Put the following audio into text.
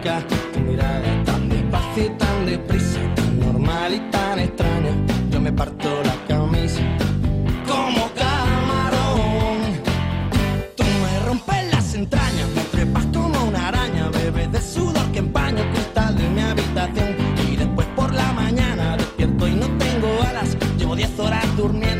tu mirada tan despacio y tan deprisa, tan normal y tan extraña. Yo me parto la camisa como camarón. Tú me rompes las entrañas, me trepas como una araña, bebes de sudor que empaña el cristal de mi habitación. Y después por la mañana despierto y no tengo alas. Llevo 10 horas durmiendo